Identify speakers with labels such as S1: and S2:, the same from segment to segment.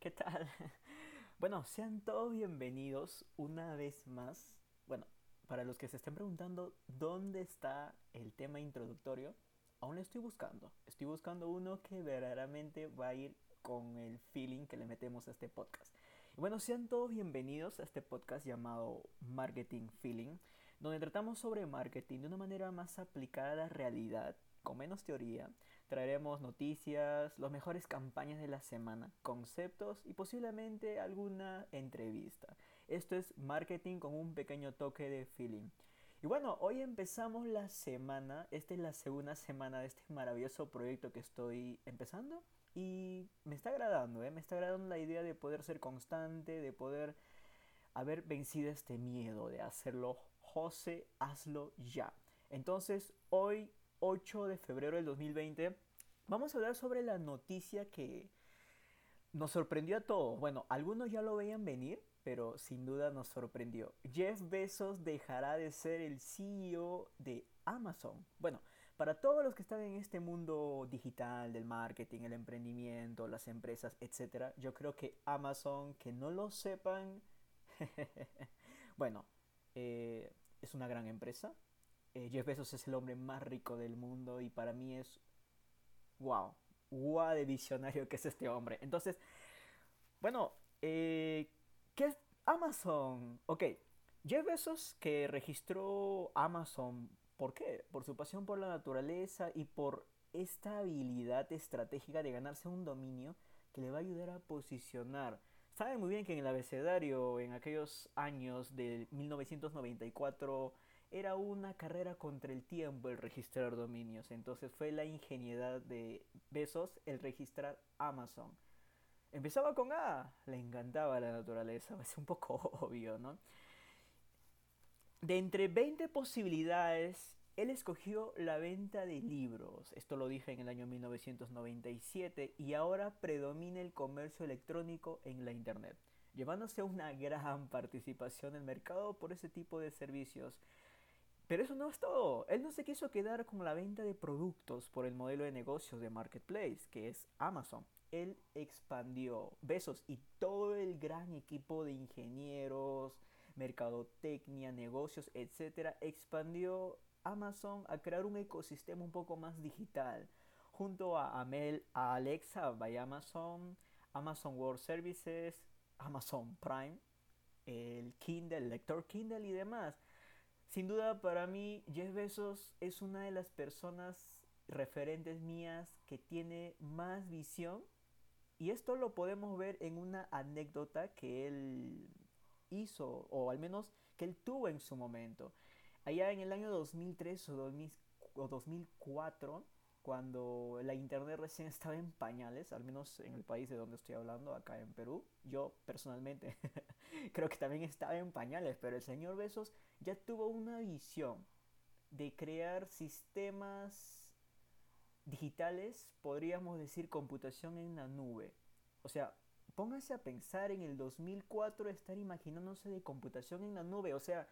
S1: ¿qué tal? Bueno, sean todos bienvenidos una vez más. Bueno, para los que se estén preguntando dónde está el tema introductorio, aún lo estoy buscando. Estoy buscando uno que verdaderamente va a ir con el feeling que le metemos a este podcast. Y bueno, sean todos bienvenidos a este podcast llamado Marketing Feeling, donde tratamos sobre marketing de una manera más aplicada a la realidad con menos teoría, traeremos noticias, las mejores campañas de la semana, conceptos y posiblemente alguna entrevista. Esto es marketing con un pequeño toque de feeling. Y bueno, hoy empezamos la semana, esta es la segunda semana de este maravilloso proyecto que estoy empezando y me está agradando, ¿eh? me está agradando la idea de poder ser constante, de poder haber vencido este miedo de hacerlo. José, hazlo ya. Entonces, hoy 8 de febrero del 2020, vamos a hablar sobre la noticia que nos sorprendió a todos. Bueno, algunos ya lo veían venir, pero sin duda nos sorprendió. Jeff Bezos dejará de ser el CEO de Amazon. Bueno, para todos los que están en este mundo digital del marketing, el emprendimiento, las empresas, etc., yo creo que Amazon, que no lo sepan, bueno, eh, es una gran empresa, eh, Jeff Bezos es el hombre más rico del mundo y para mí es wow, wow de visionario que es este hombre. Entonces, bueno, eh, ¿qué es Amazon? Ok, Jeff Bezos que registró Amazon, ¿por qué? Por su pasión por la naturaleza y por esta habilidad estratégica de ganarse un dominio que le va a ayudar a posicionar. Saben muy bien que en el abecedario, en aquellos años de 1994, era una carrera contra el tiempo el registrar dominios. Entonces fue la ingeniedad de Besos el registrar Amazon. Empezaba con A, le encantaba la naturaleza, es un poco obvio, ¿no? De entre 20 posibilidades, él escogió la venta de libros, esto lo dije en el año 1997, y ahora predomina el comercio electrónico en la Internet, llevándose una gran participación en el mercado por ese tipo de servicios. Pero eso no es todo. Él no se quiso quedar con la venta de productos por el modelo de negocios de Marketplace, que es Amazon. Él expandió Besos y todo el gran equipo de ingenieros, mercadotecnia, negocios, etcétera, expandió Amazon a crear un ecosistema un poco más digital. Junto a Amel, a Alexa by Amazon, Amazon World Services, Amazon Prime, el Kindle, el lector Kindle y demás. Sin duda para mí Jeff Bezos es una de las personas referentes mías que tiene más visión y esto lo podemos ver en una anécdota que él hizo o al menos que él tuvo en su momento. Allá en el año 2003 o, 2004 cuando la internet recién estaba en pañales, al menos en el país de donde estoy hablando, acá en Perú. Yo personalmente creo que también estaba en pañales, pero el señor Besos ya tuvo una visión de crear sistemas digitales, podríamos decir computación en la nube. O sea, póngase a pensar en el 2004 estar imaginándose de computación en la nube, o sea,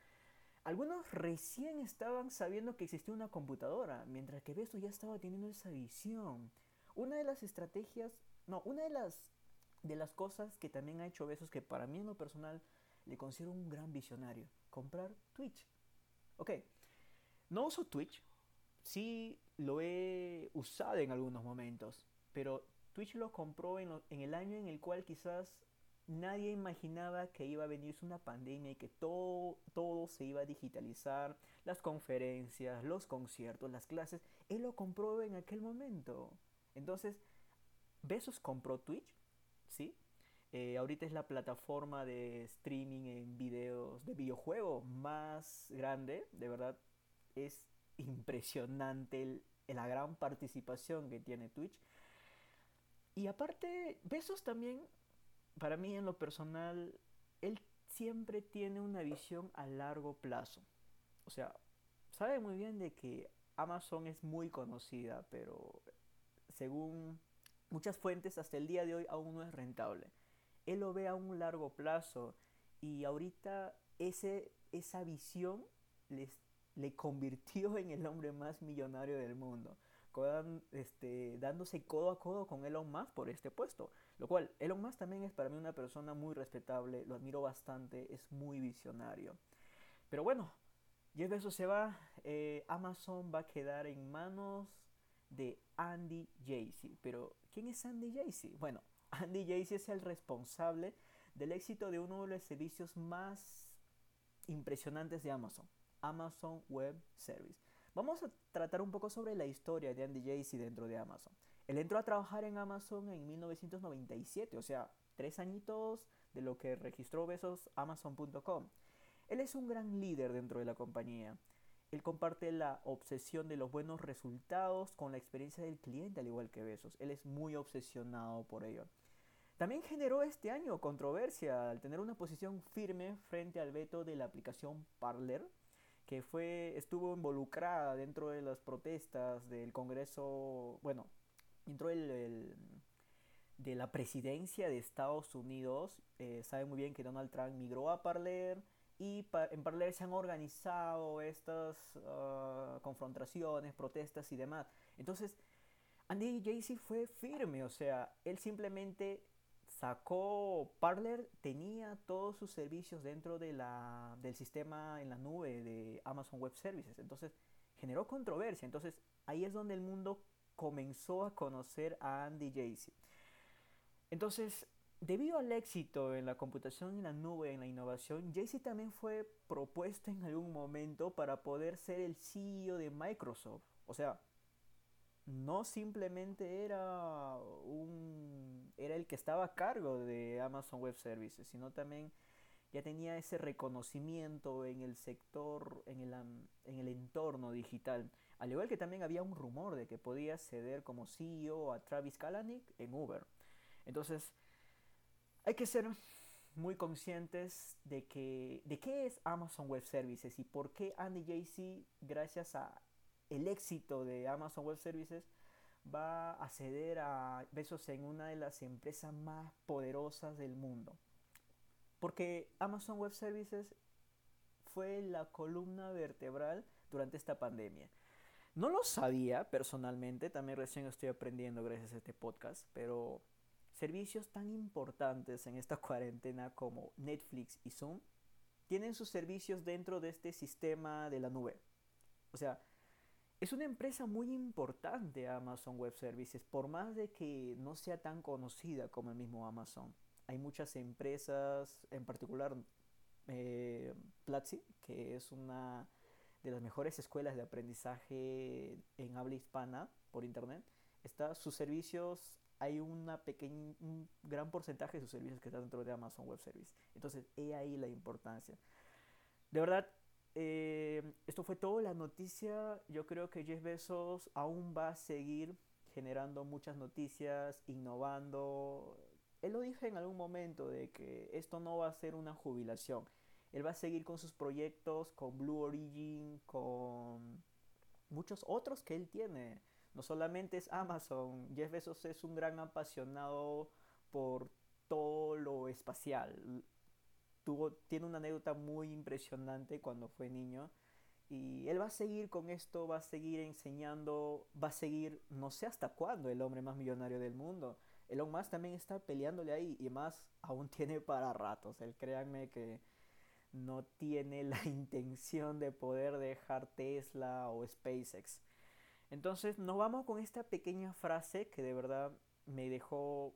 S1: algunos recién estaban sabiendo que existía una computadora, mientras que Besos ya estaba teniendo esa visión. Una de las estrategias, no, una de las, de las cosas que también ha hecho Besos, que para mí en lo personal le considero un gran visionario, comprar Twitch. Ok, no uso Twitch, sí lo he usado en algunos momentos, pero Twitch lo compró en, el año en el cual quizás nadie imaginaba que iba a venirse una pandemia y que todo, todo se iba a digitalizar, las conferencias, los conciertos, las clases. Él lo compró en aquel momento. Entonces, Besos compró Twitch, ¿sí? Eh, ahorita es la plataforma de streaming en videos de videojuegos más grande, de verdad es impresionante la gran participación que tiene Twitch. Y aparte, Besos también para mí en lo personal, él siempre tiene una visión a largo plazo. O sea, sabe muy bien de que Amazon es muy conocida, pero según muchas fuentes, hasta el día de hoy aún no es rentable. Él lo ve a un largo plazo y ahorita ese, esa visión les, le convirtió en el hombre más millonario del mundo acaban este, dándose codo a codo con Elon Musk por este puesto. Lo cual, Elon Musk también es para mí una persona muy respetable, lo admiro bastante, es muy visionario. Pero bueno, Jeff Bezos se va, eh, Amazon va a quedar en manos de Andy Jassy. Pero, ¿quién es Andy Jassy? Bueno, Andy Jassy es el responsable del éxito de uno de los servicios más impresionantes de Amazon, Amazon Web Service. Vamos a tratar un poco sobre la historia de Andy Jassy dentro de Amazon. Él entró a trabajar en Amazon en 1997, o sea, tres añitos de lo que registró Besos Amazon.com. Él es un gran líder dentro de la compañía. Él comparte la obsesión de los buenos resultados con la experiencia del cliente, al igual que Besos. Él es muy obsesionado por ello. También generó este año controversia al tener una posición firme frente al veto de la aplicación Parler, que fue, estuvo involucrada dentro de las protestas del Congreso, bueno, dentro del, de la presidencia de Estados Unidos. Eh, sabe muy bien que Donald Trump migró a Parler y en Parler se han organizado estas ah, confrontaciones, protestas y demás. Entonces, Andy Jassy fue firme, o sea, él simplemente sacó Parler, tenía todos sus servicios dentro de la, del sistema en la nube de Amazon Web Services. Entonces generó controversia. Entonces ahí es donde el mundo comenzó a conocer a Andy Jassy. Entonces, debido al éxito en la computación en la nube, en la innovación, Jassy también fue propuesto en algún momento para poder ser el CEO de Microsoft. O sea, no simplemente era un era el que estaba a cargo de Amazon Web Services, sino también ya tenía ese reconocimiento en el sector, en el, en el entorno digital. Al igual que también había un rumor de que podía ceder como CEO a Travis Kalanick en Uber. Entonces, hay que ser muy conscientes de que de qué es Amazon Web Services y por qué Andy Jassy, gracias a el éxito de Amazon Web Services va a ceder a besos en una de las empresas más poderosas del mundo. Porque Amazon Web Services fue la columna vertebral durante esta pandemia. No lo sabía personalmente, también recién estoy aprendiendo gracias a este podcast, pero servicios tan importantes en esta cuarentena como Netflix y Zoom tienen sus servicios dentro de este sistema de la nube. O sea, es una empresa muy importante Amazon Web Services, por más de que no sea tan conocida como el mismo Amazon. Hay muchas empresas, en particular eh, Platzi, que es una de las mejores escuelas de aprendizaje en habla hispana por internet. Está, sus servicios, hay un gran porcentaje de sus servicios que está dentro de Amazon Web Services. Entonces, he ahí la importancia. De verdad, eh, esto fue todo la noticia. Yo creo que Jeff Bezos aún va a seguir generando muchas noticias, innovando. Él lo dijo en algún momento de que esto no va a ser una jubilación. Él va a seguir con sus proyectos, con Blue Origin, con muchos otros que él tiene. No solamente es Amazon. Jeff Bezos es un gran apasionado por todo lo espacial tiene una anécdota muy impresionante cuando fue niño. Y él va a seguir con esto, va a seguir enseñando, va a seguir, no sé hasta cuándo, el hombre más millonario del mundo. Elon Musk también está peleándole ahí y más aún tiene para ratos. Él créanme que no tiene la intención de poder dejar Tesla o SpaceX. Entonces nos vamos con esta pequeña frase que de verdad me dejó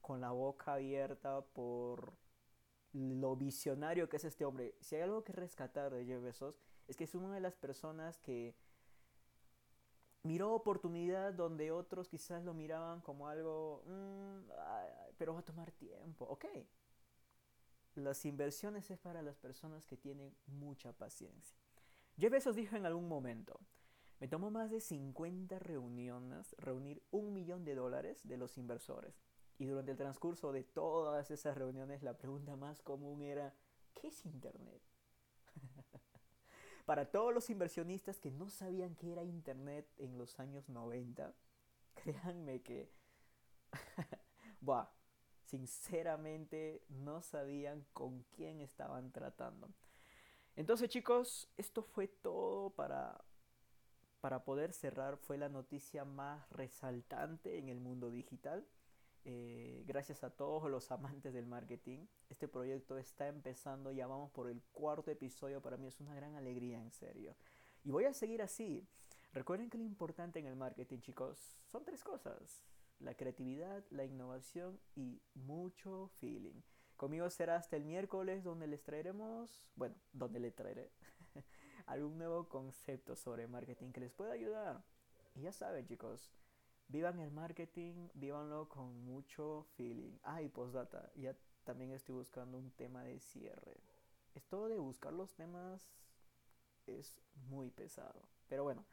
S1: con la boca abierta por lo visionario que es este hombre. Si hay algo que rescatar de Jeff Bezos, es que es una de las personas que miró oportunidad donde otros quizás lo miraban como algo, mm, pero va a tomar tiempo. Ok, las inversiones es para las personas que tienen mucha paciencia. Jeff Bezos dijo en algún momento, me tomó más de 50 reuniones reunir un millón de dólares de los inversores. Y durante el transcurso de todas esas reuniones la pregunta más común era, ¿qué es Internet? Para todos los inversionistas que no sabían qué era Internet en los años 90, créanme que, buah, sinceramente no sabían con quién estaban tratando. Entonces chicos, esto fue todo para para poder cerrar fue la noticia más resaltante en el mundo digital. Eh, gracias a todos los amantes del marketing, este proyecto está empezando, ya vamos por el cuarto episodio, para mí es una gran alegría, en serio. Y voy a seguir así. Recuerden que lo importante en el marketing, chicos, son tres cosas. La creatividad, la innovación y mucho feeling. Conmigo será hasta el miércoles donde les traeremos, bueno, donde le traeré algún nuevo concepto sobre marketing que les pueda ayudar. Y ya saben, chicos, vivan el marketing, vívanlo con mucho feeling. Ah, y postdata, ya también estoy buscando un tema de cierre. Esto de buscar los temas es muy pesado. Pero bueno,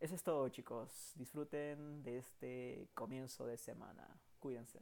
S1: eso es todo, chicos. Disfruten de este comienzo de semana. Cuídense.